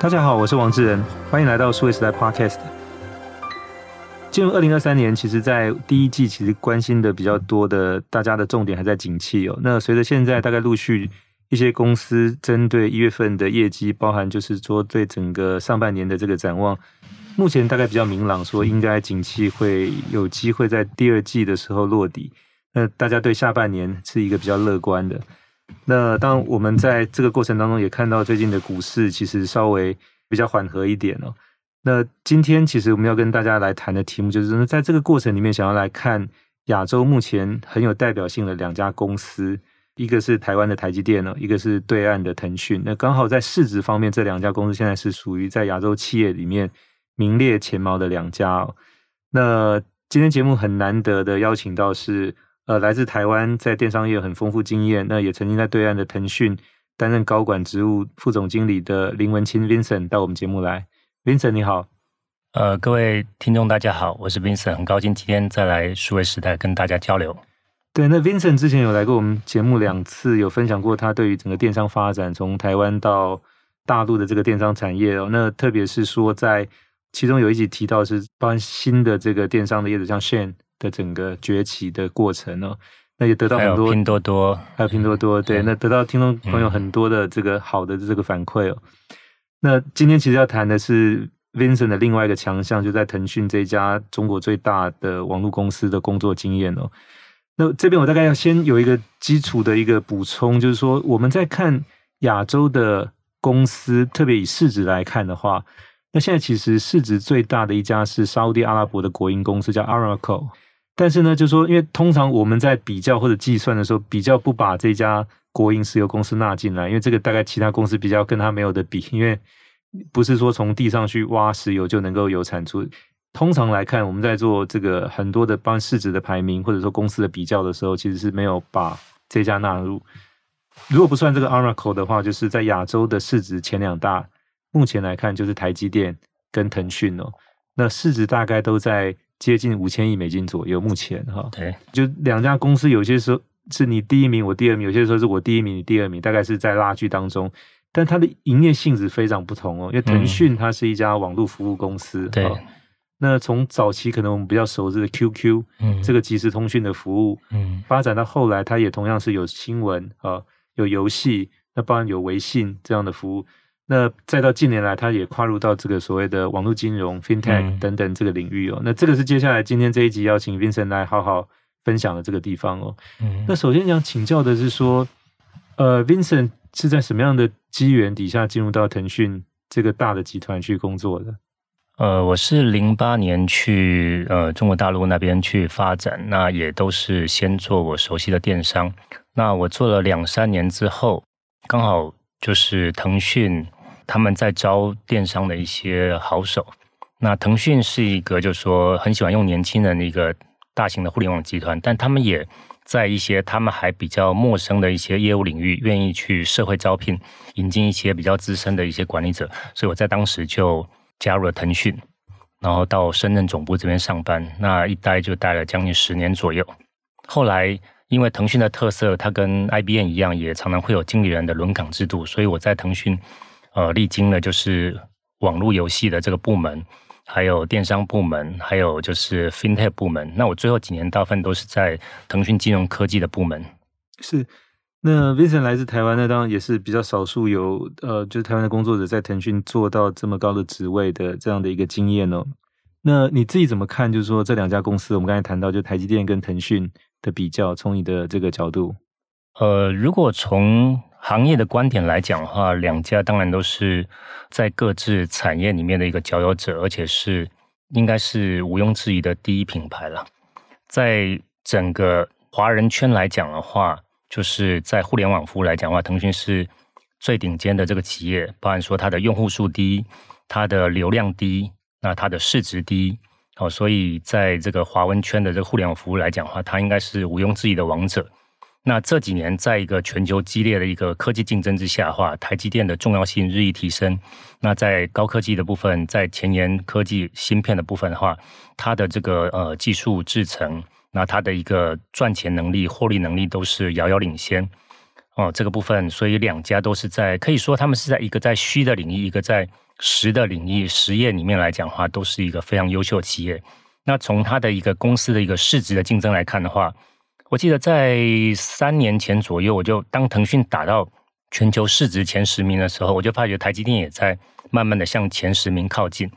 大家好，我是王志仁，欢迎来到数位时代 Podcast。进入二零二三年，其实，在第一季其实关心的比较多的，大家的重点还在景气哦。那随着现在大概陆续一些公司针对一月份的业绩，包含就是说对整个上半年的这个展望，目前大概比较明朗，说应该景气会有机会在第二季的时候落底。那大家对下半年是一个比较乐观的。那当我们在这个过程当中也看到最近的股市其实稍微比较缓和一点哦。那今天其实我们要跟大家来谈的题目就是，在这个过程里面想要来看亚洲目前很有代表性的两家公司，一个是台湾的台积电哦，一个是对岸的腾讯。那刚好在市值方面，这两家公司现在是属于在亚洲企业里面名列前茅的两家哦。那今天节目很难得的邀请到是。呃，来自台湾，在电商业有很丰富经验，那也曾经在对岸的腾讯担任高管职务、副总经理的林文清 Vincent 到我们节目来。Vincent 你好，呃，各位听众大家好，我是 Vincent，很高兴今天再来数位时代跟大家交流。对，那 Vincent 之前有来过我们节目两次，有分享过他对于整个电商发展，从台湾到大陆的这个电商产业哦。那特别是说，在其中有一集提到是包含新的这个电商的业者，像 Shein。的整个崛起的过程哦，那也得到很多拼多多，还有拼多多，对，那得到听众朋友很多的这个好的这个反馈哦。那今天其实要谈的是 Vincent 的另外一个强项，就在腾讯这家中国最大的网络公司的工作经验哦。那这边我大概要先有一个基础的一个补充，就是说我们在看亚洲的公司，特别以市值来看的话，那现在其实市值最大的一家是沙乌地阿拉伯的国营公司，叫 Aramco。但是呢，就是说，因为通常我们在比较或者计算的时候，比较不把这家国营石油公司纳进来，因为这个大概其他公司比较跟它没有的比，因为不是说从地上去挖石油就能够有产出。通常来看，我们在做这个很多的帮市值的排名或者说公司的比较的时候，其实是没有把这家纳入。如果不算这个 Aramco 的话，就是在亚洲的市值前两大，目前来看就是台积电跟腾讯哦，那市值大概都在。接近五千亿美金左右，目前哈，对，就两家公司，有些时候是你第一名，我第二名；有些时候是我第一名，你第二名，大概是在拉锯当中。但它的营业性质非常不同哦，因为腾讯它是一家网络服务公司，对、嗯。那从早期可能我们比较熟知的 QQ，嗯，这个即时通讯的服务，嗯，发展到后来，它也同样是有新闻啊，有游戏，那当然有微信这样的服务。那再到近年来，他也跨入到这个所谓的网络金融、FinTech 等等这个领域哦。嗯、那这个是接下来今天这一集邀请 Vincent 来好好分享的这个地方哦。嗯、那首先想请教的是说，呃，Vincent 是在什么样的机缘底下进入到腾讯这个大的集团去工作的？呃，我是零八年去呃中国大陆那边去发展，那也都是先做我熟悉的电商。那我做了两三年之后，刚好就是腾讯。他们在招电商的一些好手。那腾讯是一个，就是说很喜欢用年轻人的一个大型的互联网集团，但他们也在一些他们还比较陌生的一些业务领域，愿意去社会招聘，引进一些比较资深的一些管理者。所以我在当时就加入了腾讯，然后到深圳总部这边上班。那一待就待了将近十年左右。后来因为腾讯的特色，它跟 IBM 一样，也常常会有经理人的轮岗制度，所以我在腾讯。呃，历经了就是网络游戏的这个部门，还有电商部门，还有就是 FinTech 部门。那我最后几年大部分都是在腾讯金融科技的部门。是，那 Vincent 来自台湾，那当然也是比较少数有呃，就是台湾的工作者在腾讯做到这么高的职位的这样的一个经验哦。那你自己怎么看？就是说这两家公司，我们刚才谈到就台积电跟腾讯的比较，从你的这个角度，呃，如果从行业的观点来讲的话，两家当然都是在各自产业里面的一个佼佼者，而且是应该是毋庸置疑的第一品牌了。在整个华人圈来讲的话，就是在互联网服务来讲的话，腾讯是最顶尖的这个企业，包含说它的用户数低，它的流量低，那它的市值低，哦，所以在这个华文圈的这个互联网服务来讲的话，它应该是毋庸置疑的王者。那这几年，在一个全球激烈的一个科技竞争之下的话，台积电的重要性日益提升。那在高科技的部分，在前沿科技芯片的部分的话，它的这个呃技术制程，那它的一个赚钱能力、获利能力都是遥遥领先。哦，这个部分，所以两家都是在可以说他们是在一个在虚的领域，一个在实的领域实业里面来讲的话，都是一个非常优秀的企业。那从它的一个公司的一个市值的竞争来看的话，我记得在三年前左右，我就当腾讯打到全球市值前十名的时候，我就发觉台积电也在慢慢的向前十名靠近。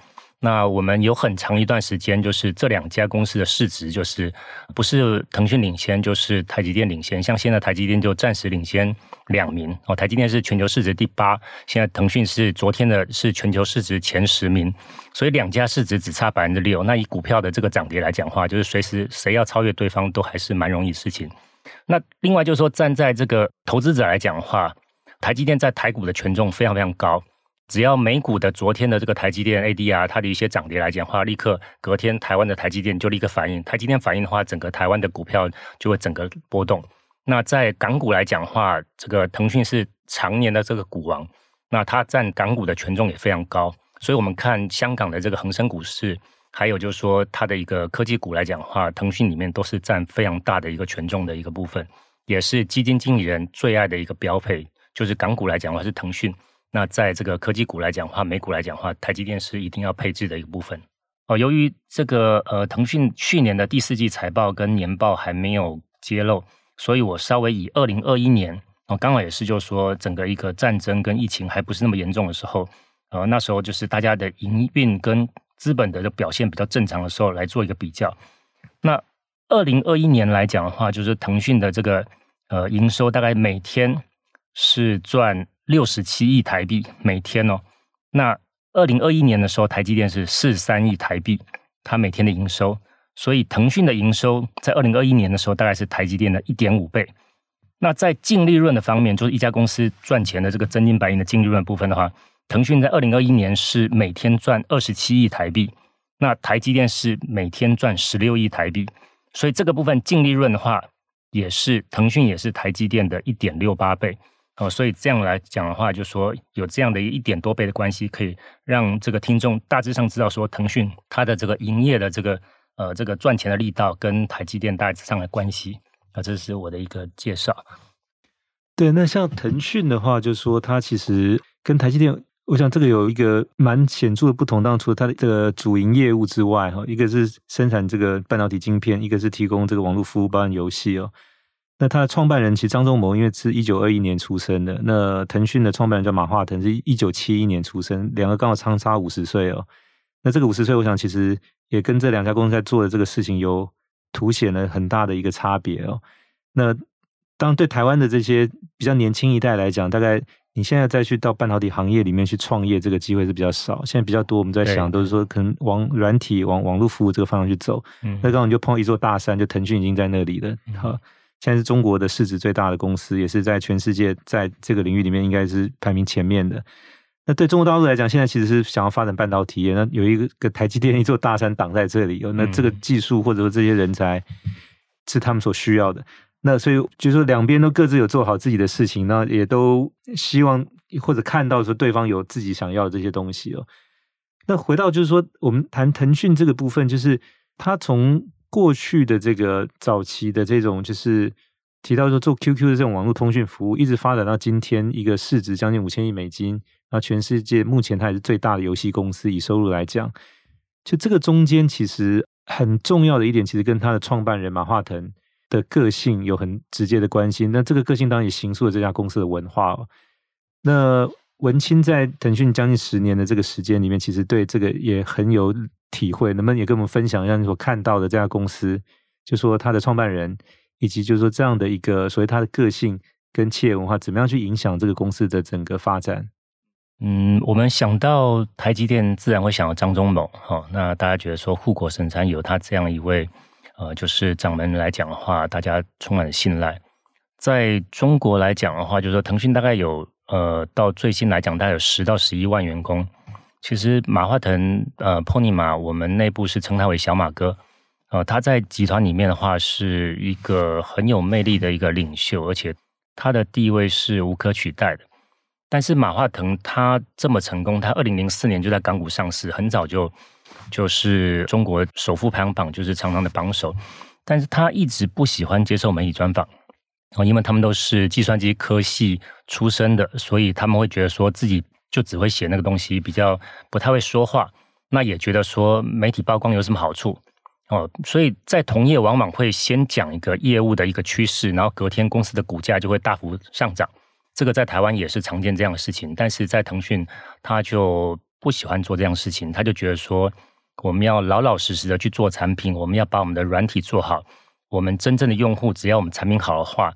那我们有很长一段时间，就是这两家公司的市值，就是不是腾讯领先，就是台积电领先。像现在台积电就暂时领先两名哦，台积电是全球市值第八，现在腾讯是昨天的是全球市值前十名，所以两家市值只差百分之六。那以股票的这个涨跌来讲话，就是随时谁要超越对方都还是蛮容易事情。那另外就是说，站在这个投资者来讲的话，台积电在台股的权重非常非常高。只要美股的昨天的这个台积电 ADR 它的一些涨跌来讲的话，立刻隔天台湾的台积电就立刻反应。台积电反应的话，整个台湾的股票就会整个波动。那在港股来讲的话，这个腾讯是常年的这个股王，那它占港股的权重也非常高。所以我们看香港的这个恒生股市，还有就是说它的一个科技股来讲的话，腾讯里面都是占非常大的一个权重的一个部分，也是基金经理人最爱的一个标配。就是港股来讲的话是腾讯。那在这个科技股来讲的话，美股来讲的话，台积电是一定要配置的一个部分。哦，由于这个呃，腾讯去年的第四季财报跟年报还没有揭露，所以我稍微以二零二一年哦，刚好也是就是说整个一个战争跟疫情还不是那么严重的时候，呃，那时候就是大家的营运跟资本的表现比较正常的时候来做一个比较。那二零二一年来讲的话，就是腾讯的这个呃营收大概每天是赚。六十七亿台币每天哦，那二零二一年的时候，台积电是四十三亿台币，它每天的营收，所以腾讯的营收在二零二一年的时候，大概是台积电的一点五倍。那在净利润的方面，就是一家公司赚钱的这个真金白银的净利润部分的话，腾讯在二零二一年是每天赚二十七亿台币，那台积电是每天赚十六亿台币，所以这个部分净利润的话，也是腾讯也是台积电的一点六八倍。哦，所以这样来讲的话，就说有这样的一点多倍的关系，可以让这个听众大致上知道说，腾讯它的这个营业的这个呃这个赚钱的力道跟台积电大致上的关系啊，这是我的一个介绍。对，那像腾讯的话，就是说它其实跟台积电，我想这个有一个蛮显著的不同。当然，除了它的这个主营业务之外，哈，一个是生产这个半导体晶片，一个是提供这个网络服务，包含游戏哦。那他的创办人其实张忠谋，因为是一九二一年出生的。那腾讯的创办人叫马化腾，是一九七一年出生，两个刚好相差五十岁哦。那这个五十岁，我想其实也跟这两家公司在做的这个事情有凸显了很大的一个差别哦。那当然对台湾的这些比较年轻一代来讲，大概你现在再去到半导体行业里面去创业，这个机会是比较少。现在比较多，我们在想都是说可能往软体、往网络服务这个方向去走。嗯，那刚好你就碰到一座大山，就腾讯已经在那里了。好。嗯现在是中国的市值最大的公司，也是在全世界在这个领域里面应该是排名前面的。那对中国大陆来讲，现在其实是想要发展半导体业，那有一个个台积电一座大山挡在这里，那这个技术或者说这些人才是他们所需要的。那所以就是说两边都各自有做好自己的事情，那也都希望或者看到说对方有自己想要的这些东西哦。那回到就是说，我们谈腾讯这个部分，就是他从。过去的这个早期的这种，就是提到说做 QQ 的这种网络通讯服务，一直发展到今天，一个市值将近五千亿美金，那全世界目前它也是最大的游戏公司，以收入来讲，就这个中间其实很重要的一点，其实跟他的创办人马化腾的个性有很直接的关系。那这个个性当然也形塑了这家公司的文化哦。那文清在腾讯将近十年的这个时间里面，其实对这个也很有。体会，能不能也跟我们分享一下你所看到的这家公司，就说他的创办人，以及就是说这样的一个所谓他的个性跟企业文化，怎么样去影响这个公司的整个发展？嗯，我们想到台积电，自然会想到张忠谋。哈、哦，那大家觉得说护国神山有他这样一位，呃，就是掌门人来讲的话，大家充满信赖。在中国来讲的话，就是说腾讯大概有，呃，到最新来讲，大概有十到十一万员工。其实马化腾，呃，Pony 马，我们内部是称他为小马哥，呃，他在集团里面的话是一个很有魅力的一个领袖，而且他的地位是无可取代的。但是马化腾他这么成功，他二零零四年就在港股上市，很早就就是中国首富排行榜就是常常的榜首，但是他一直不喜欢接受媒体专访，哦，因为他们都是计算机科系出身的，所以他们会觉得说自己。就只会写那个东西，比较不太会说话。那也觉得说媒体曝光有什么好处哦？所以在同业往往会先讲一个业务的一个趋势，然后隔天公司的股价就会大幅上涨。这个在台湾也是常见这样的事情，但是在腾讯他就不喜欢做这样事情，他就觉得说我们要老老实实的去做产品，我们要把我们的软体做好。我们真正的用户，只要我们产品好的话，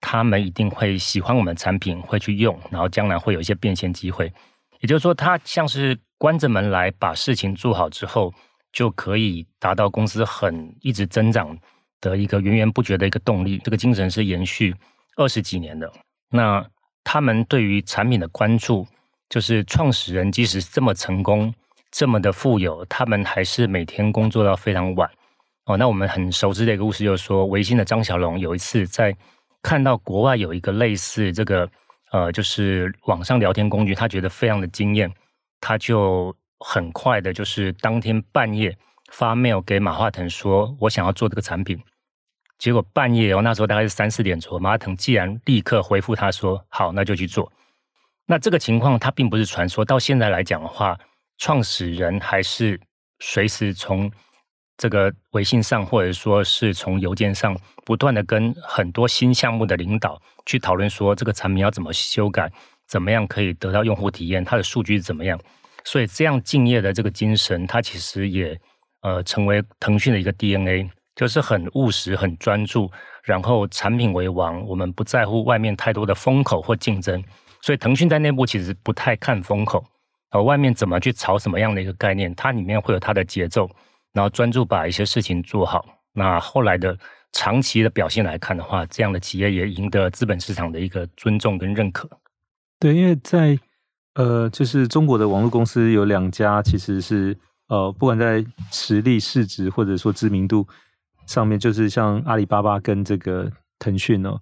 他们一定会喜欢我们的产品，会去用，然后将来会有一些变现机会。也就是说，他像是关着门来把事情做好之后，就可以达到公司很一直增长的一个源源不绝的一个动力。这个精神是延续二十几年的。那他们对于产品的关注，就是创始人即使这么成功，这么的富有，他们还是每天工作到非常晚。哦，那我们很熟知的一个故事，就是说，维新的张小龙有一次在看到国外有一个类似这个呃，就是网上聊天工具，他觉得非常的惊艳，他就很快的，就是当天半夜发 mail 给马化腾说，我想要做这个产品。结果半夜哦，那时候大概是三四点钟，马化腾既然立刻回复他说，好，那就去做。那这个情况它并不是传说，到现在来讲的话，创始人还是随时从。这个微信上，或者说是从邮件上，不断的跟很多新项目的领导去讨论，说这个产品要怎么修改，怎么样可以得到用户体验，它的数据怎么样。所以这样敬业的这个精神，它其实也呃成为腾讯的一个 DNA，就是很务实、很专注，然后产品为王，我们不在乎外面太多的风口或竞争。所以腾讯在内部其实不太看风口，呃，外面怎么去炒什么样的一个概念，它里面会有它的节奏。然后专注把一些事情做好。那后来的长期的表现来看的话，这样的企业也赢得资本市场的一个尊重跟认可。对，因为在呃，就是中国的网络公司有两家，其实是呃，不管在实力、市值或者说知名度上面，就是像阿里巴巴跟这个腾讯哦。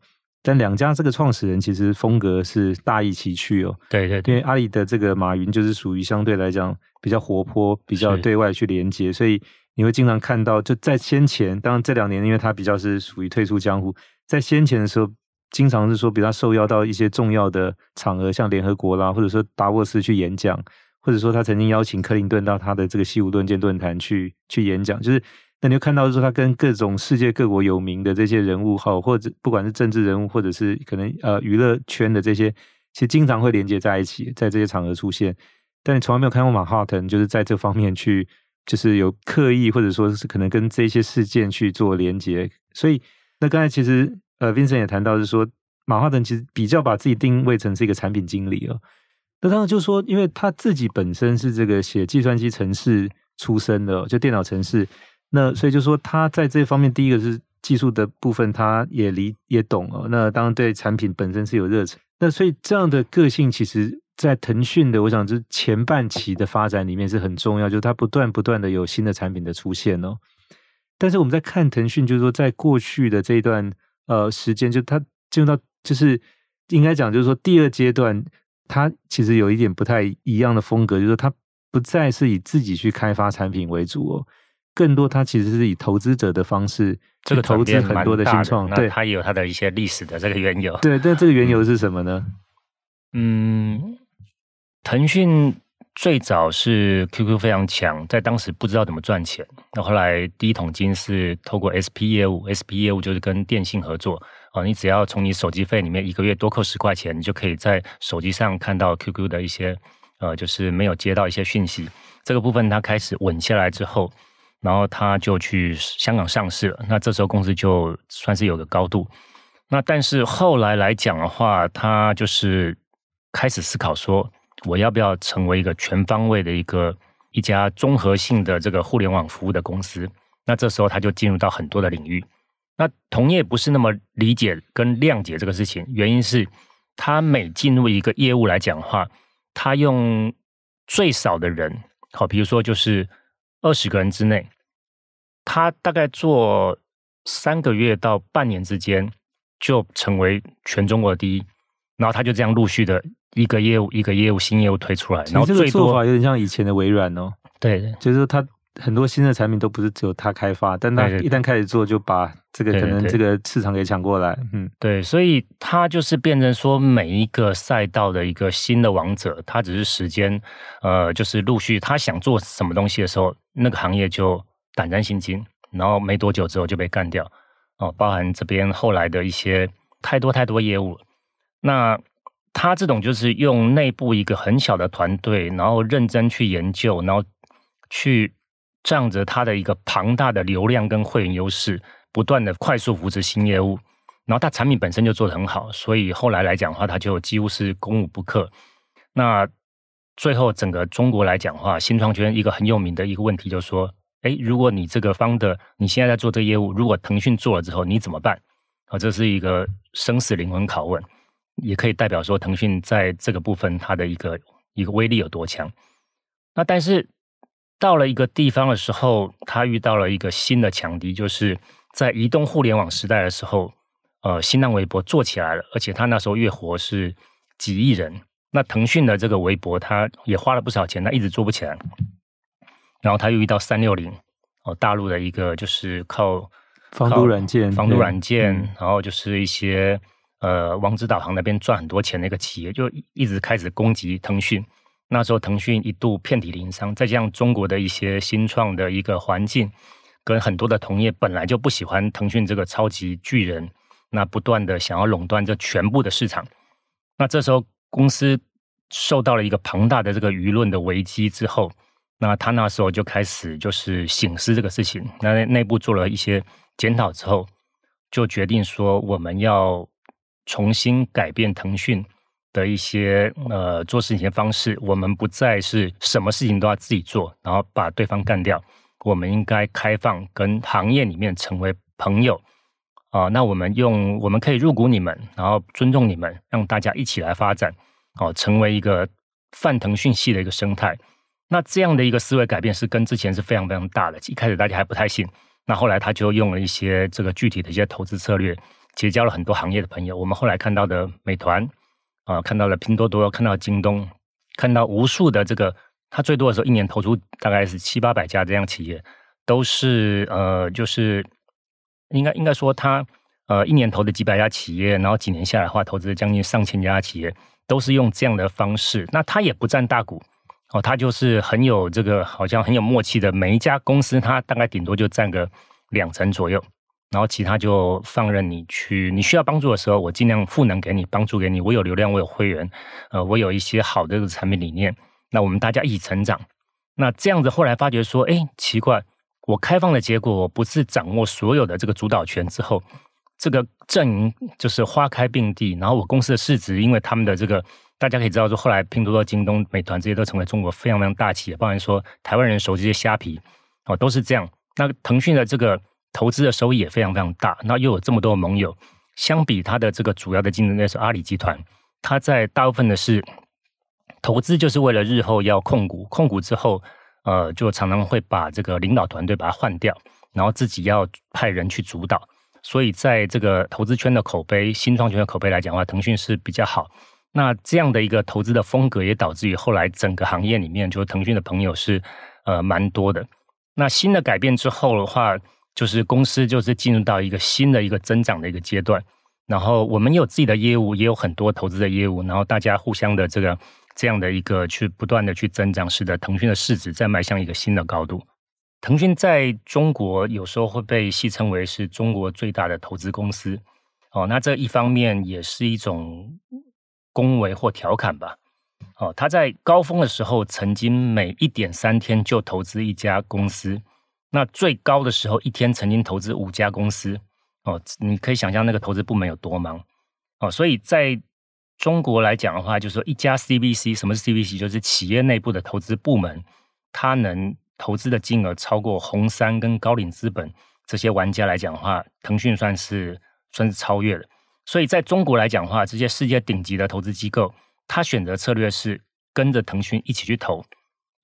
但两家这个创始人其实风格是大异其趣哦。对对对，因为阿里的这个马云就是属于相对来讲比较活泼、比较对外去连接，所以你会经常看到，就在先前，当然这两年因为他比较是属于退出江湖，在先前的时候，经常是说比较受邀到一些重要的场合，像联合国啦，或者说达沃斯去演讲，或者说他曾经邀请克林顿到他的这个西武论剑论坛去去演讲，就是。那你就看到说，他跟各种世界各国有名的这些人物，哈，或者不管是政治人物，或者是可能呃娱乐圈的这些，其实经常会连接在一起，在这些场合出现。但你从来没有看过马化腾就是在这方面去，就是有刻意或者说是可能跟这些事件去做连接。所以，那刚才其实呃，Vincent 也谈到是说，马化腾其实比较把自己定位成是一个产品经理哦。那当然就是说，因为他自己本身是这个写计算机程式出身的，就电脑程式。那所以就说他在这方面，第一个是技术的部分，他也理也懂哦。那当然对产品本身是有热忱。那所以这样的个性，其实在腾讯的，我想就是前半期的发展里面是很重要，就是他不断不断的有新的产品的出现哦。但是我们在看腾讯，就是说在过去的这一段呃时间，就他进入到就是应该讲，就是说第二阶段，他其实有一点不太一样的风格，就是说他不再是以自己去开发产品为主哦。更多，它其实是以投资者的方式去投资很多的新创，对，它也有它的一些历史的这个缘由。对，但这个缘由是什么呢？嗯，腾讯最早是 QQ 非常强，在当时不知道怎么赚钱。那后来第一桶金是透过 SP 业务，SP 业务就是跟电信合作哦，你只要从你手机费里面一个月多扣十块钱，你就可以在手机上看到 QQ 的一些呃，就是没有接到一些讯息。这个部分它开始稳下来之后。然后他就去香港上市了，那这时候公司就算是有个高度。那但是后来来讲的话，他就是开始思考说，我要不要成为一个全方位的一个一家综合性的这个互联网服务的公司？那这时候他就进入到很多的领域。那同业不是那么理解跟谅解这个事情，原因是他每进入一个业务来讲的话，他用最少的人，好，比如说就是。二十个人之内，他大概做三个月到半年之间，就成为全中国第一。然后他就这样陆续的一个业务一个业务新业务推出来。然后这个做法有点像以前的微软哦。对，就是他很多新的产品都不是只有他开发，但他一旦开始做，就把这个可能这个市场给抢过来。嗯，对，所以他就是变成说，每一个赛道的一个新的王者，他只是时间，呃，就是陆续他想做什么东西的时候，那个行业就胆战心惊，然后没多久之后就被干掉。哦，包含这边后来的一些太多太多业务，那他这种就是用内部一个很小的团队，然后认真去研究，然后去。仗着它的一个庞大的流量跟会员优势，不断的快速扶持新业务，然后它产品本身就做得很好，所以后来来讲的话，它就几乎是攻无不克。那最后整个中国来讲的话，新创圈一个很有名的一个问题就是说，哎，如果你这个方的你现在在做这个业务，如果腾讯做了之后，你怎么办？啊，这是一个生死灵魂拷问，也可以代表说腾讯在这个部分它的一个一个威力有多强。那但是。到了一个地方的时候，他遇到了一个新的强敌，就是在移动互联网时代的时候，呃，新浪微博做起来了，而且他那时候月活是几亿人。那腾讯的这个微博，他也花了不少钱，他一直做不起来。然后他又遇到三六零，哦，大陆的一个就是靠防毒软件，防毒软件，然后就是一些呃网址导航那边赚很多钱的一个企业，就一直开始攻击腾讯。那时候腾讯一度遍体鳞伤，再加上中国的一些新创的一个环境，跟很多的同业本来就不喜欢腾讯这个超级巨人，那不断的想要垄断这全部的市场。那这时候公司受到了一个庞大的这个舆论的危机之后，那他那时候就开始就是醒思这个事情，那内部做了一些检讨之后，就决定说我们要重新改变腾讯。的一些呃做事情的方式，我们不再是什么事情都要自己做，然后把对方干掉。我们应该开放，跟行业里面成为朋友啊、那我们用我们可以入股你们，然后尊重你们，让大家一起来发展哦、成为一个泛腾讯系的一个生态。那这样的一个思维改变是跟之前是非常非常大的。一开始大家还不太信，那后来他就用了一些这个具体的一些投资策略，结交了很多行业的朋友。我们后来看到的美团。啊，看到了拼多多，看到京东，看到无数的这个，他最多的时候一年投出大概是七八百家这样企业，都是呃，就是应该应该说他呃一年投的几百家企业，然后几年下来的话，投资将近上千家企业，都是用这样的方式。那他也不占大股，哦，他就是很有这个好像很有默契的，每一家公司他大概顶多就占个两成左右。然后其他就放任你去，你需要帮助的时候，我尽量赋能给你，帮助给你。我有流量，我有会员，呃，我有一些好的产品理念。那我们大家一起成长。那这样子后来发觉说，哎，奇怪，我开放的结果，我不是掌握所有的这个主导权之后，这个阵营就是花开并蒂。然后我公司的市值，因为他们的这个，大家可以知道说，后来拼多多、京东、美团这些都成为中国非常非常大企业，包含说台湾人熟悉的虾皮，哦，都是这样。那腾讯的这个。投资的收益也非常非常大，那又有这么多盟友，相比它的这个主要的竞争对手阿里集团，它在大部分的是投资就是为了日后要控股，控股之后，呃，就常常会把这个领导团队把它换掉，然后自己要派人去主导，所以在这个投资圈的口碑、新创圈的口碑来讲的话，腾讯是比较好。那这样的一个投资的风格，也导致于后来整个行业里面，就腾讯的朋友是呃蛮多的。那新的改变之后的话，就是公司就是进入到一个新的一个增长的一个阶段，然后我们有自己的业务，也有很多投资的业务，然后大家互相的这个这样的一个去不断的去增长，使得腾讯的市值在迈向一个新的高度。腾讯在中国有时候会被戏称为是中国最大的投资公司，哦，那这一方面也是一种恭维或调侃吧。哦，他在高峰的时候曾经每一点三天就投资一家公司。那最高的时候，一天曾经投资五家公司哦，你可以想象那个投资部门有多忙哦。所以在中国来讲的话，就是说一家 CVC，什么是 CVC？就是企业内部的投资部门，它能投资的金额超过红杉跟高瓴资本这些玩家来讲的话，腾讯算是算是超越了。所以在中国来讲的话，这些世界顶级的投资机构，它选择策略是跟着腾讯一起去投。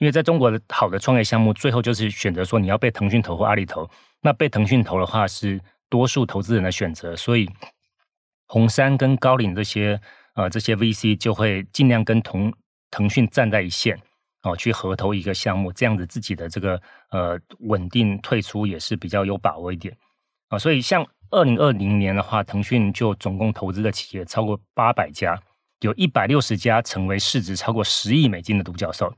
因为在中国的好的创业项目，最后就是选择说你要被腾讯投或阿里投。那被腾讯投的话，是多数投资人的选择，所以红杉跟高瓴这些呃这些 VC 就会尽量跟同腾讯站在一线哦去合投一个项目，这样子自己的这个呃稳定退出也是比较有把握一点啊。所以像二零二零年的话，腾讯就总共投资的企业超过八百家，有一百六十家成为市值超过十亿美金的独角兽。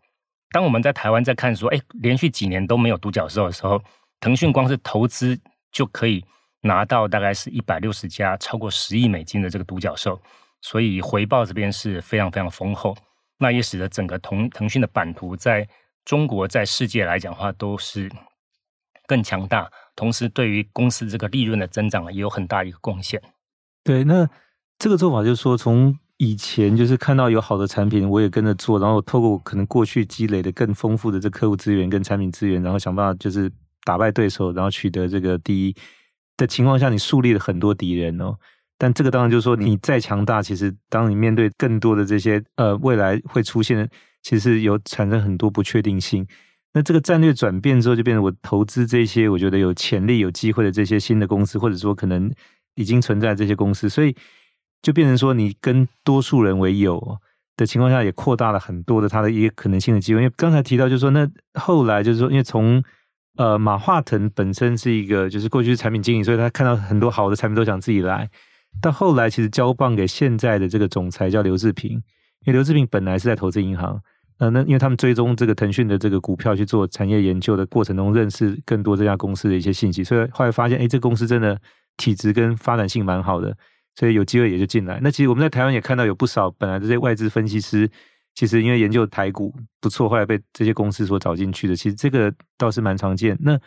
当我们在台湾在看说，哎，连续几年都没有独角兽的时候，腾讯光是投资就可以拿到大概是一百六十家超过十亿美金的这个独角兽，所以回报这边是非常非常丰厚。那也使得整个腾腾讯的版图在中国在世界来讲的话都是更强大，同时对于公司这个利润的增长也有很大一个贡献。对，那这个做法就是说从。以前就是看到有好的产品，我也跟着做，然后透过可能过去积累的更丰富的这客户资源跟产品资源，然后想办法就是打败对手，然后取得这个第一的情况下，你树立了很多敌人哦。但这个当然就是说，你再强大，其实当你面对更多的这些呃未来会出现，其实有产生很多不确定性。那这个战略转变之后，就变成我投资这些我觉得有潜力、有机会的这些新的公司，或者说可能已经存在这些公司，所以。就变成说，你跟多数人为友的情况下，也扩大了很多的他的一个可能性的机会。因为刚才提到，就是说，那后来就是说，因为从呃马化腾本身是一个就是过去是产品经理，所以他看到很多好的产品都想自己来。到后来，其实交棒给现在的这个总裁叫刘志平，因为刘志平本来是在投资银行，呃，那因为他们追踪这个腾讯的这个股票去做产业研究的过程中，认识更多这家公司的一些信息，所以后来发现，哎，这公司真的体质跟发展性蛮好的。所以有机会也就进来。那其实我们在台湾也看到有不少本来这些外资分析师，其实因为研究台股不错，后来被这些公司所找进去的。其实这个倒是蛮常见。那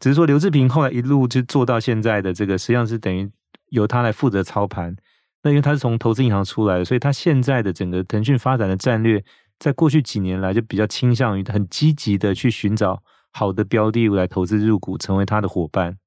只是说刘志平后来一路就做到现在的这个，实际上是等于由他来负责操盘。那因为他是从投资银行出来的，所以他现在的整个腾讯发展的战略，在过去几年来就比较倾向于很积极的去寻找好的标的物来投资入股，成为他的伙伴。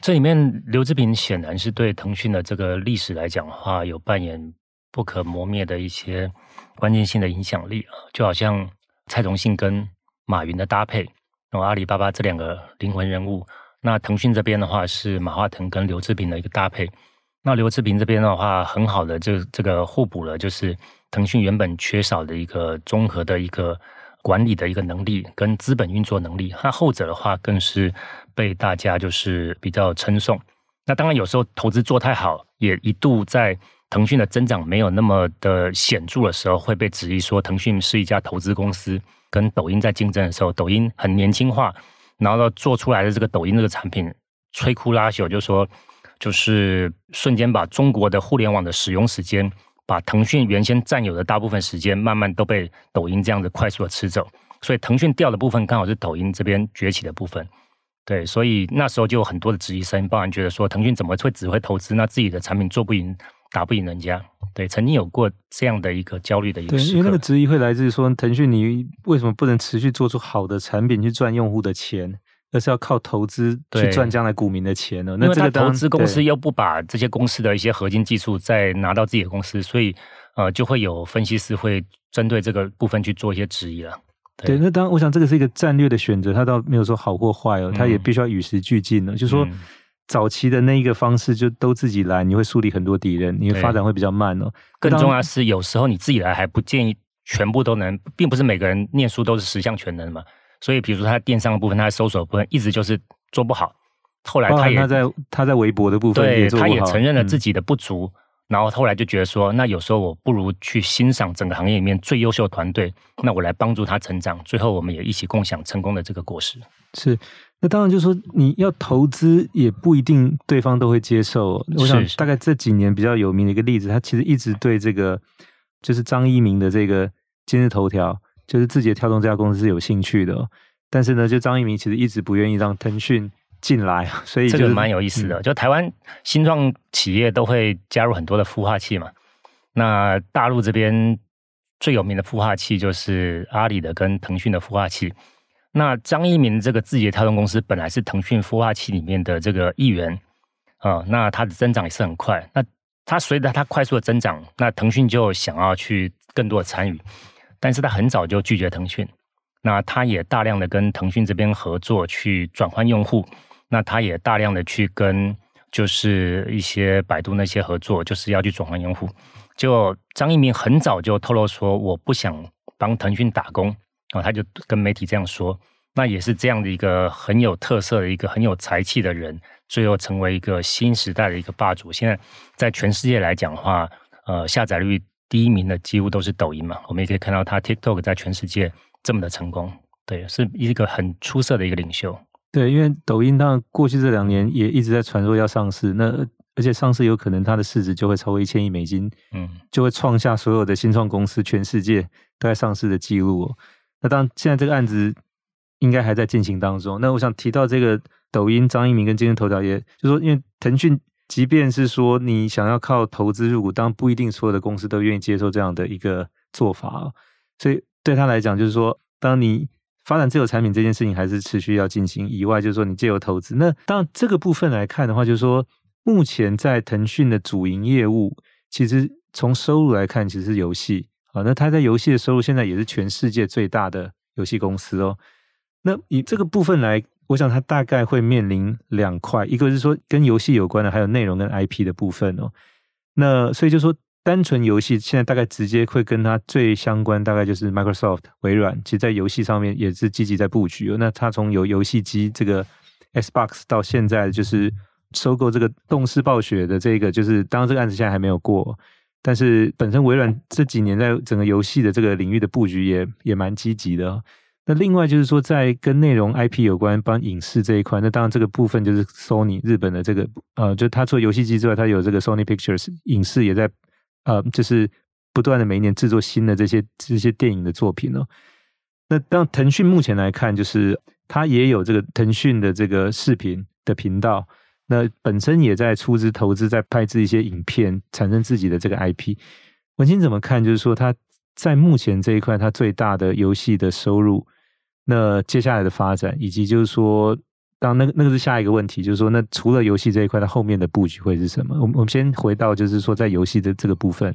这里面，刘志平显然是对腾讯的这个历史来讲的话，有扮演不可磨灭的一些关键性的影响力啊。就好像蔡崇信跟马云的搭配，然后阿里巴巴这两个灵魂人物。那腾讯这边的话是马化腾跟刘志平的一个搭配。那刘志平这边的话，很好的就这个互补了，就是腾讯原本缺少的一个综合的一个管理的一个能力跟资本运作能力。那后者的话，更是。被大家就是比较称颂，那当然有时候投资做太好，也一度在腾讯的增长没有那么的显著的时候，会被质疑说腾讯是一家投资公司，跟抖音在竞争的时候，抖音很年轻化，然后做出来的这个抖音这个产品摧枯拉朽，就说就是瞬间把中国的互联网的使用时间，把腾讯原先占有的大部分时间，慢慢都被抖音这样子快速的吃走，所以腾讯掉的部分刚好是抖音这边崛起的部分。对，所以那时候就有很多的质疑声，包含觉得说腾讯怎么会只会投资，那自己的产品做不赢，打不赢人家。对，曾经有过这样的一个焦虑的一个。对，因为那个质疑会来自于说，腾讯你为什么不能持续做出好的产品去赚用户的钱，而是要靠投资去赚将来股民的钱呢？那这个投资公司又不把这些公司的一些核心技术再拿到自己的公司，所以呃，就会有分析师会针对这个部分去做一些质疑了。对，那当然，我想这个是一个战略的选择，它倒没有说好或坏哦，它也必须要与时俱进呢。嗯、就是说，早期的那一个方式就都自己来，你会树立很多敌人，你会发展会比较慢哦。更重要是，有时候你自己来还不建议全部都能，并不是每个人念书都是十项全能嘛。所以，比如说他电商的部分，他的搜索部分一直就是做不好。后来他也他在他在微博的部分对，他也承认了自己的不足。嗯然后后来就觉得说，那有时候我不如去欣赏整个行业里面最优秀的团队，那我来帮助他成长，最后我们也一起共享成功的这个果实。是，那当然就是说你要投资也不一定对方都会接受。我想大概这几年比较有名的一个例子，他其实一直对这个就是张一鸣的这个今日头条，就是字节跳动这家公司是有兴趣的，但是呢，就张一鸣其实一直不愿意让腾讯。进来，所以、就是、这个蛮有意思的。就台湾新创企业都会加入很多的孵化器嘛。那大陆这边最有名的孵化器就是阿里的跟腾讯的孵化器。那张一鸣这个字节跳动公司本来是腾讯孵化器里面的这个一员啊，那它的增长也是很快。那它随着它快速的增长，那腾讯就想要去更多的参与，但是他很早就拒绝腾讯。那他也大量的跟腾讯这边合作去转换用户。那他也大量的去跟就是一些百度那些合作，就是要去转换用户。就张一鸣很早就透露说，我不想帮腾讯打工，啊，他就跟媒体这样说。那也是这样的一个很有特色的一个很有才气的人，最后成为一个新时代的一个霸主。现在在全世界来讲的话，呃，下载率第一名的几乎都是抖音嘛。我们也可以看到他 TikTok 在全世界这么的成功，对，是一个很出色的一个领袖。对，因为抖音当然过去这两年也一直在传说要上市，那而且上市有可能它的市值就会超过一千亿美金，嗯，就会创下所有的新创公司全世界都在上市的记录哦。那当然现在这个案子。应该还在进行当中。那我想提到这个抖音，张一鸣跟今日头条，也就是说，因为腾讯，即便是说你想要靠投资入股，当然不一定所有的公司都愿意接受这样的一个做法啊。所以对他来讲，就是说，当你发展自有产品这件事情还是持续要进行以外，就是说你借由投资。那当然这个部分来看的话，就是说，目前在腾讯的主营业务，其实从收入来看，其实是游戏啊。那他在游戏的收入现在也是全世界最大的游戏公司哦。那以这个部分来，我想它大概会面临两块，一个是说跟游戏有关的，还有内容跟 IP 的部分哦。那所以就说单纯游戏，现在大概直接会跟它最相关，大概就是 Microsoft 微软，其实在游戏上面也是积极在布局。那它从有游戏机这个 Xbox 到现在就是收购这个动视暴雪的这个，就是当然这个案子现在还没有过，但是本身微软这几年在整个游戏的这个领域的布局也也蛮积极的。那另外就是说，在跟内容 IP 有关，帮影视这一块，那当然这个部分就是 Sony 日本的这个，呃，就他做游戏机之外，他有这个 Sony Pictures 影视也在，呃，就是不断的每一年制作新的这些这些电影的作品哦。那当腾讯目前来看，就是他也有这个腾讯的这个视频的频道，那本身也在出资投资，在拍制一些影片，产生自己的这个 IP。文清怎么看？就是说他在目前这一块，它最大的游戏的收入。那接下来的发展，以及就是说，当那个那个是下一个问题，就是说，那除了游戏这一块，它后面的布局会是什么？我们我们先回到，就是说，在游戏的这个部分，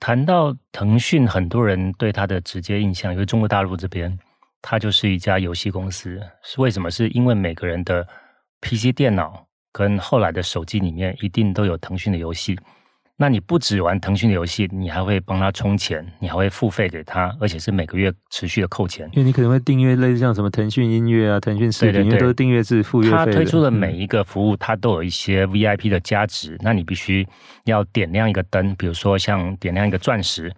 谈到腾讯，很多人对它的直接印象，因为中国大陆这边，它就是一家游戏公司。是为什么？是因为每个人的 PC 电脑跟后来的手机里面，一定都有腾讯的游戏。那你不只玩腾讯的游戏，你还会帮他充钱，你还会付费给他，而且是每个月持续的扣钱。因为你可能会订阅类似像什么腾讯音乐啊、腾讯视频，因为都是订阅制付月费。他推出的每一个服务，它都有一些 VIP 的价值。那你必须要点亮一个灯，比如说像点亮一个钻石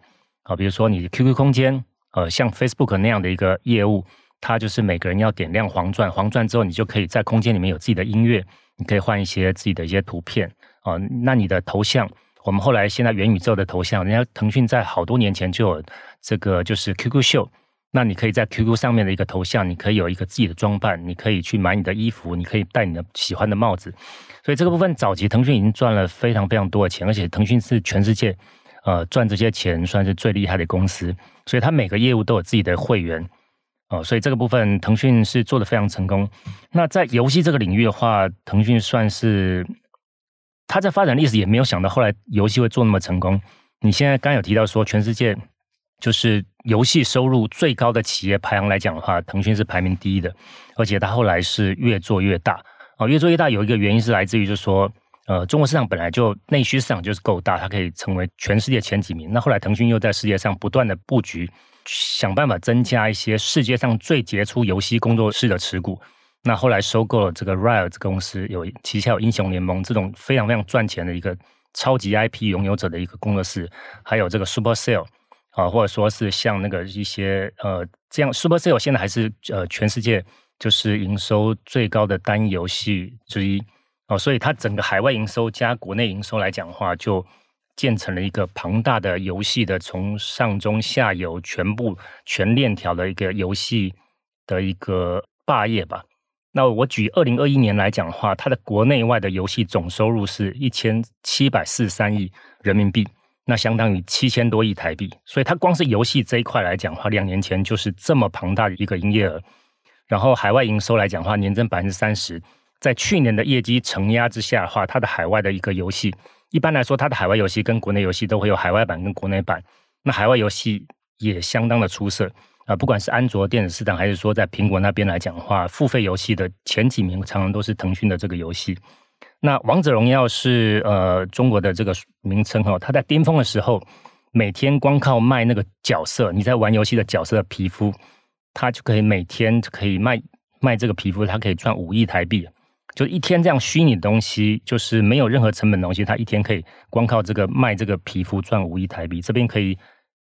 啊，比如说你 QQ 空间，呃，像 Facebook 那样的一个业务，它就是每个人要点亮黄钻，黄钻之后，你就可以在空间里面有自己的音乐，你可以换一些自己的一些图片啊，那你的头像。我们后来现在元宇宙的头像，人家腾讯在好多年前就有这个，就是 QQ 秀。那你可以在 QQ 上面的一个头像，你可以有一个自己的装扮，你可以去买你的衣服，你可以戴你的喜欢的帽子。所以这个部分早期腾讯已经赚了非常非常多的钱，而且腾讯是全世界呃赚这些钱算是最厉害的公司。所以它每个业务都有自己的会员哦、所以这个部分腾讯是做得非常成功。那在游戏这个领域的话，腾讯算是。他在发展历史也没有想到后来游戏会做那么成功。你现在刚有提到说，全世界就是游戏收入最高的企业排行来讲的话，腾讯是排名第一的，而且它后来是越做越大啊，越做越大有一个原因是来自于就是说，呃，中国市场本来就内需市场就是够大，它可以成为全世界前几名。那后来腾讯又在世界上不断的布局，想办法增加一些世界上最杰出游戏工作室的持股。那后来收购了这个 Riot 公司，有旗下有英雄联盟这种非常非常赚钱的一个超级 IP 拥有者的一个工作室，还有这个 Supercell 啊，或者说是像那个一些呃这样 Supercell 现在还是呃全世界就是营收最高的单游戏之一哦，所以它整个海外营收加国内营收来讲的话，就建成了一个庞大的游戏的从上中下游全部全链条的一个游戏的一个霸业吧。那我举二零二一年来讲的话，它的国内外的游戏总收入是一千七百四十三亿人民币，那相当于七千多亿台币。所以它光是游戏这一块来讲的话，两年前就是这么庞大的一个营业额。然后海外营收来讲的话，年增百分之三十。在去年的业绩承压之下的话，它的海外的一个游戏，一般来说，它的海外游戏跟国内游戏都会有海外版跟国内版。那海外游戏也相当的出色。啊，不管是安卓电子市场，还是说在苹果那边来讲的话，付费游戏的前几名常常都是腾讯的这个游戏。那王者荣耀是呃中国的这个名称哈，它在巅峰的时候，每天光靠卖那个角色，你在玩游戏的角色的皮肤，他就可以每天可以卖卖这个皮肤，他可以赚五亿台币。就一天这样虚拟的东西，就是没有任何成本的东西，他一天可以光靠这个卖这个皮肤赚五亿台币。这边可以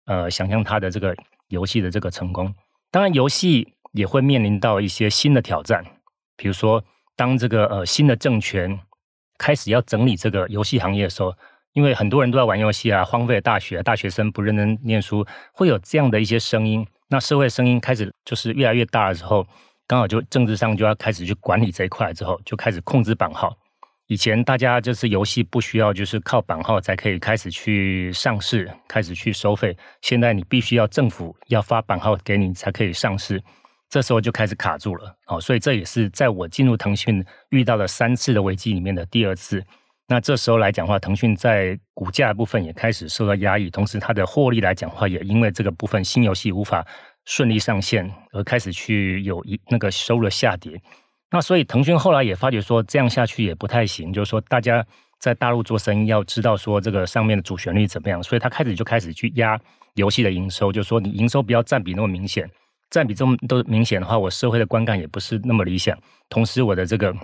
呃想象他的这个游戏的这个成功。当然，游戏也会面临到一些新的挑战，比如说当这个呃新的政权开始要整理这个游戏行业的时候，因为很多人都在玩游戏啊，荒废了大学，大学生不认真念书，会有这样的一些声音。那社会声音开始就是越来越大的时候。刚好就政治上就要开始去管理这一块之后，就开始控制版号。以前大家就是游戏不需要，就是靠版号才可以开始去上市，开始去收费。现在你必须要政府要发版号给你才可以上市，这时候就开始卡住了。哦，所以这也是在我进入腾讯遇到了三次的危机里面的第二次。那这时候来讲话，腾讯在股价部分也开始受到压抑，同时它的获利来讲话，也因为这个部分新游戏无法。顺利上线而开始去有一那个收入下跌，那所以腾讯后来也发觉说这样下去也不太行，就是说大家在大陆做生意要知道说这个上面的主旋律怎么样，所以他开始就开始去压游戏的营收，就是说你营收不要占比那么明显，占比这么都明显的话，我社会的观感也不是那么理想。同时我的这个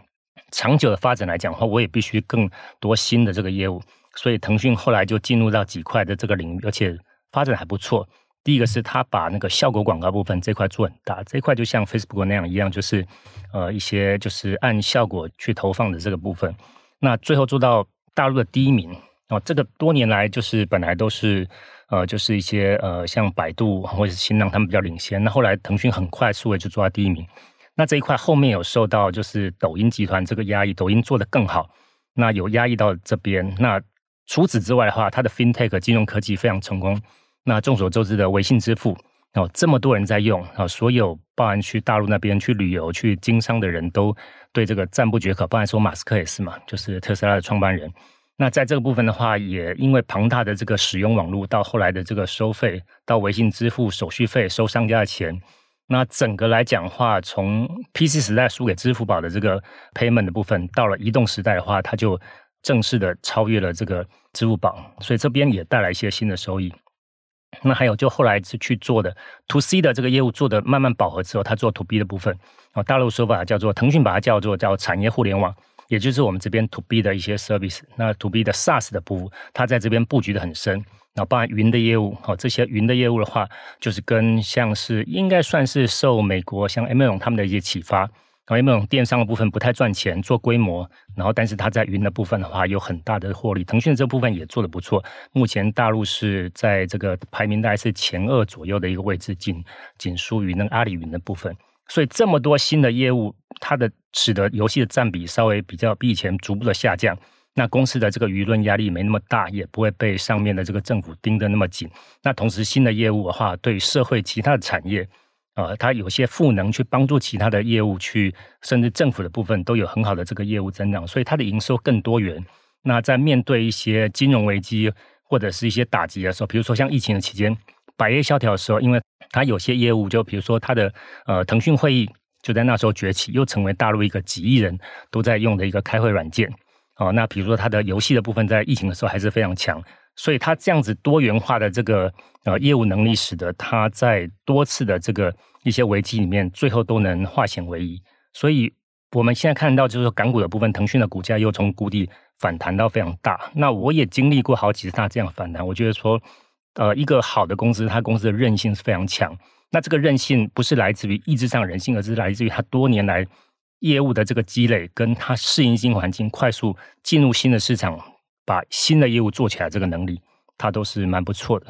长久的发展来讲的话，我也必须更多新的这个业务，所以腾讯后来就进入到几块的这个领域，而且发展还不错。第一个是他把那个效果广告部分这块做很大，这一块就像 Facebook 那样一样，就是呃一些就是按效果去投放的这个部分。那最后做到大陆的第一名哦，这个多年来就是本来都是呃就是一些呃像百度或者是新浪他们比较领先，那后来腾讯很快速的就做到第一名。那这一块后面有受到就是抖音集团这个压抑，抖音做得更好，那有压抑到这边。那除此之外的话，它的 FinTech 金融科技非常成功。那众所周知的微信支付哦，这么多人在用啊，所有包含去大陆那边去旅游、去经商的人都对这个赞不绝口。包含说马斯克也是嘛，就是特斯拉的创办人。那在这个部分的话，也因为庞大的这个使用网络，到后来的这个收费，到微信支付手续费收商家的钱，那整个来讲的话，从 PC 时代输给支付宝的这个 payment 的部分，到了移动时代的话，它就正式的超越了这个支付宝，所以这边也带来一些新的收益。那还有，就后来是去做的 To C 的这个业务做的慢慢饱和之后，他做 To B 的部分啊，大陆说法叫做腾讯把它叫做叫产业互联网，也就是我们这边 To B 的一些 service。那 To B 的 SaaS 的部分，它在这边布局的很深。然后包含云的业务，哦，这些云的业务的话，就是跟像是应该算是受美国像 Amazon 他们的一些启发。然后因为那种电商的部分不太赚钱，做规模，然后但是它在云的部分的话有很大的获利。腾讯这部分也做得不错，目前大陆是在这个排名大概是前二左右的一个位置，仅仅输于那个阿里云的部分。所以这么多新的业务，它的使得游戏的占比稍微比较比以前逐步的下降。那公司的这个舆论压力没那么大，也不会被上面的这个政府盯得那么紧。那同时新的业务的话，对社会其他的产业。呃，它有些赋能去帮助其他的业务去，甚至政府的部分都有很好的这个业务增长，所以它的营收更多元。那在面对一些金融危机或者是一些打击的时候，比如说像疫情的期间，百业萧条的时候，因为它有些业务，就比如说它的呃腾讯会议就在那时候崛起，又成为大陆一个几亿人都在用的一个开会软件。哦、那比如说它的游戏的部分，在疫情的时候还是非常强。所以它这样子多元化的这个呃业务能力，使得它在多次的这个一些危机里面，最后都能化险为夷。所以我们现在看到，就是说港股的部分，腾讯的股价又从谷底反弹到非常大。那我也经历过好几次它这样反弹，我觉得说，呃，一个好的公司，它公司的韧性是非常强。那这个韧性不是来自于意志上人性，而是来自于它多年来业务的这个积累，跟它适应新环境，快速进入新的市场。把新的业务做起来，这个能力，它都是蛮不错的。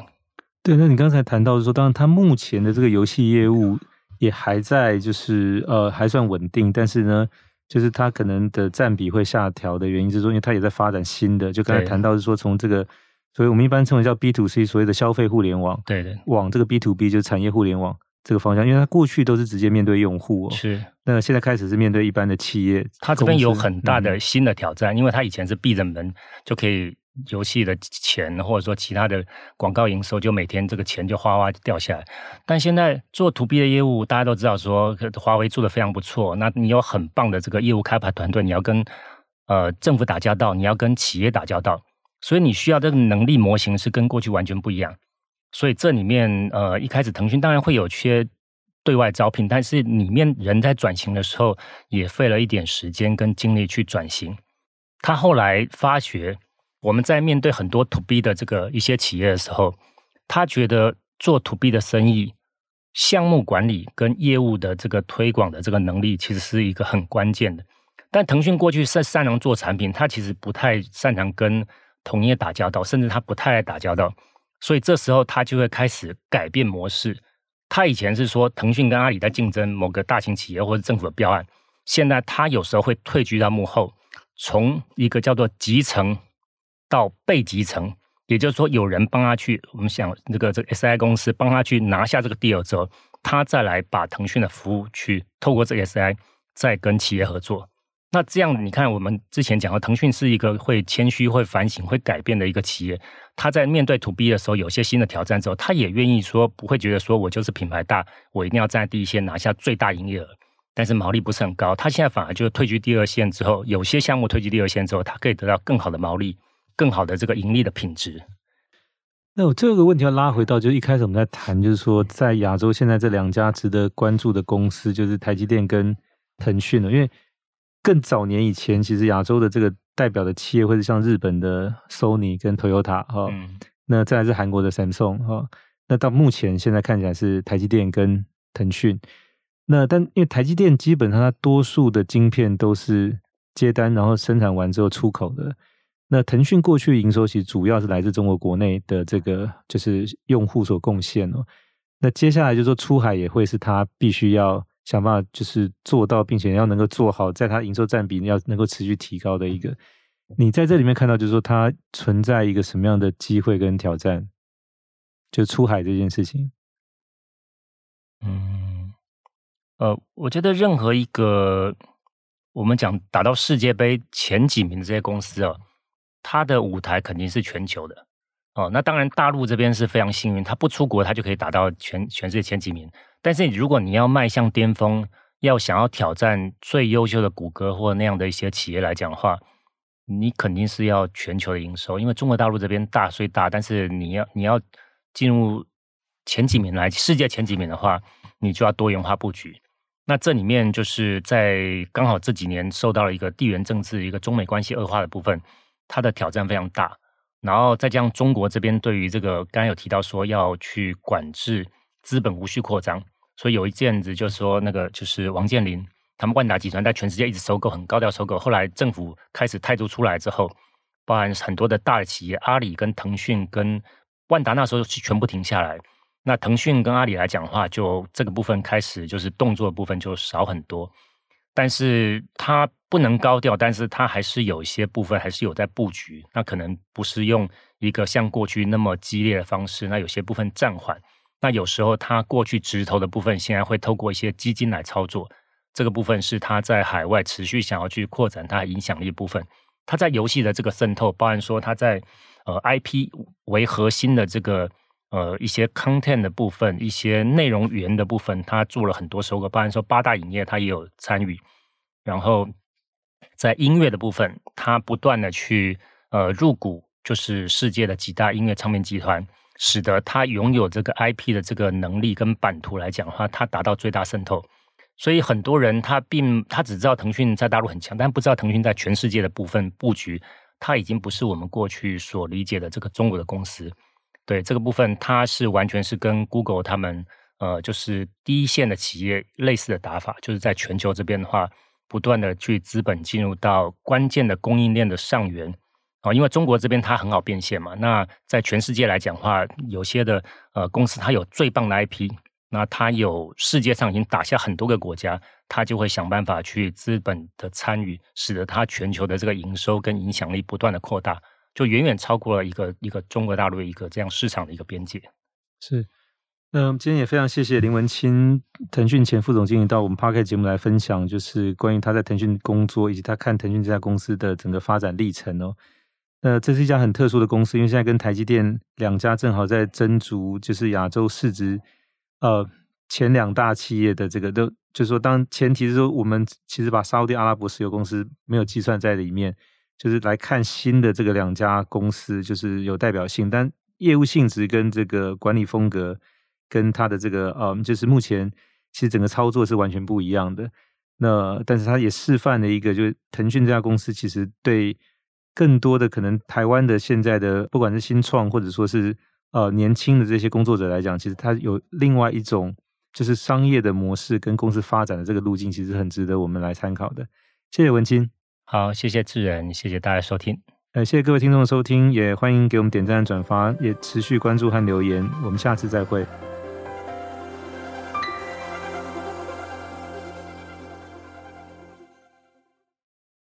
对，那你刚才谈到说，当然它目前的这个游戏业务也还在，就是呃还算稳定，但是呢，就是它可能的占比会下调的原因，就是说，因为它也在发展新的。就刚才谈到是说，从这个，所以我们一般称为叫 B to C，所谓的消费互联网，对对，往这个 B to B 就是产业互联网。这个方向，因为它过去都是直接面对用户，哦，是。那现在开始是面对一般的企业，它这边有很大的新的挑战，嗯、因为它以前是闭着门就可以游戏的钱，或者说其他的广告营收，就每天这个钱就哗哗掉下来。但现在做 To B 的业务，大家都知道说，华为做的非常不错。那你有很棒的这个业务开发团队，你要跟呃政府打交道，你要跟企业打交道，所以你需要这个能力模型是跟过去完全不一样。所以这里面，呃，一开始腾讯当然会有些对外招聘，但是里面人在转型的时候也费了一点时间跟精力去转型。他后来发觉，我们在面对很多 To B 的这个一些企业的时候，他觉得做 To B 的生意，项目管理跟业务的这个推广的这个能力，其实是一个很关键的。但腾讯过去擅擅长做产品，他其实不太擅长跟同业打交道，甚至他不太爱打交道。所以这时候他就会开始改变模式。他以前是说腾讯跟阿里在竞争某个大型企业或者政府的标案，现在他有时候会退居到幕后，从一个叫做集成到被集成。也就是说，有人帮他去，我们想这个这个 SI 公司帮他去拿下这个 deal 之后，他再来把腾讯的服务去透过这个 SI 再跟企业合作。那这样你看，我们之前讲到，腾讯是一个会谦虚、会反省、会改变的一个企业。他在面对 To B 的时候，有些新的挑战之后，他也愿意说，不会觉得说我就是品牌大，我一定要站在第一线拿下最大营业额，但是毛利不是很高。他现在反而就是退居第二线之后，有些项目退居第二线之后，他可以得到更好的毛利。更好的这个盈利的品质。那我这个问题要拉回到，就一开始我们在谈，就是说在亚洲现在这两家值得关注的公司，就是台积电跟腾讯了。因为更早年以前，其实亚洲的这个代表的企业会是像日本的 Sony 跟 Toyota 哈、嗯，那再来是韩国的 Samsung 哈。那到目前现在看起来是台积电跟腾讯。那但因为台积电基本上它多数的晶片都是接单，然后生产完之后出口的。那腾讯过去营收其实主要是来自中国国内的这个就是用户所贡献哦。那接下来就是说出海也会是它必须要想办法就是做到，并且要能够做好，在它营收占比要能够持续提高的一个。你在这里面看到就是说它存在一个什么样的机会跟挑战？就出海这件事情。嗯，呃，我觉得任何一个我们讲打到世界杯前几名的这些公司啊。它的舞台肯定是全球的哦。那当然，大陆这边是非常幸运，它不出国，它就可以打到全全世界前几名。但是，如果你要迈向巅峰，要想要挑战最优秀的谷歌或那样的一些企业来讲的话，你肯定是要全球的营收。因为中国大陆这边大虽大，但是你要你要进入前几名来世界前几名的话，你就要多元化布局。那这里面就是在刚好这几年受到了一个地缘政治、一个中美关系恶化的部分。它的挑战非常大，然后再加上中国这边对于这个刚才有提到说要去管制资本无序扩张，所以有一阵子就是说那个就是王健林他们万达集团在全世界一直收购，很高调收购，后来政府开始态度出来之后，包含很多的大的企业，阿里跟腾讯跟万达那时候是全部停下来，那腾讯跟阿里来讲的话，就这个部分开始就是动作部分就少很多。但是它不能高调，但是它还是有一些部分还是有在布局。那可能不是用一个像过去那么激烈的方式，那有些部分暂缓。那有时候它过去直投的部分，现在会透过一些基金来操作。这个部分是它在海外持续想要去扩展它的影响力部分。它在游戏的这个渗透，包含说它在呃 IP 为核心的这个。呃，一些 content 的部分，一些内容源的部分，他做了很多收购，包含说八大影业他也有参与。然后在音乐的部分，他不断的去呃入股，就是世界的几大音乐唱片集团，使得他拥有这个 IP 的这个能力跟版图来讲的话，他达到最大渗透。所以很多人他并他只知道腾讯在大陆很强，但不知道腾讯在全世界的部分布局，他已经不是我们过去所理解的这个中国的公司。对这个部分，它是完全是跟 Google 他们呃，就是第一线的企业类似的打法，就是在全球这边的话，不断的去资本进入到关键的供应链的上缘啊、哦，因为中国这边它很好变现嘛。那在全世界来讲的话，有些的呃公司它有最棒的 IP，那它有世界上已经打下很多个国家，它就会想办法去资本的参与，使得它全球的这个营收跟影响力不断的扩大。就远远超过了一个一个中国大陆一个这样市场的一个边界。是，那今天也非常谢谢林文清，腾讯前副总经理到我们 Podcast 节目来分享，就是关于他在腾讯工作以及他看腾讯这家公司的整个发展历程哦。那这是一家很特殊的公司，因为现在跟台积电两家正好在争逐，就是亚洲市值呃前两大企业的这个都，就是说当前提是说我们其实把沙乌地阿拉伯石油公司没有计算在里面。就是来看新的这个两家公司，就是有代表性，但业务性质跟这个管理风格，跟它的这个呃，就是目前其实整个操作是完全不一样的。那但是他也示范了一个，就是腾讯这家公司其实对更多的可能台湾的现在的不管是新创或者说是呃年轻的这些工作者来讲，其实他有另外一种就是商业的模式跟公司发展的这个路径，其实很值得我们来参考的。谢谢文清，好，谢谢智仁，谢谢大家收听。呃，谢谢各位听众的收听，也欢迎给我们点赞、转发，也持续关注和留言。我们下次再会。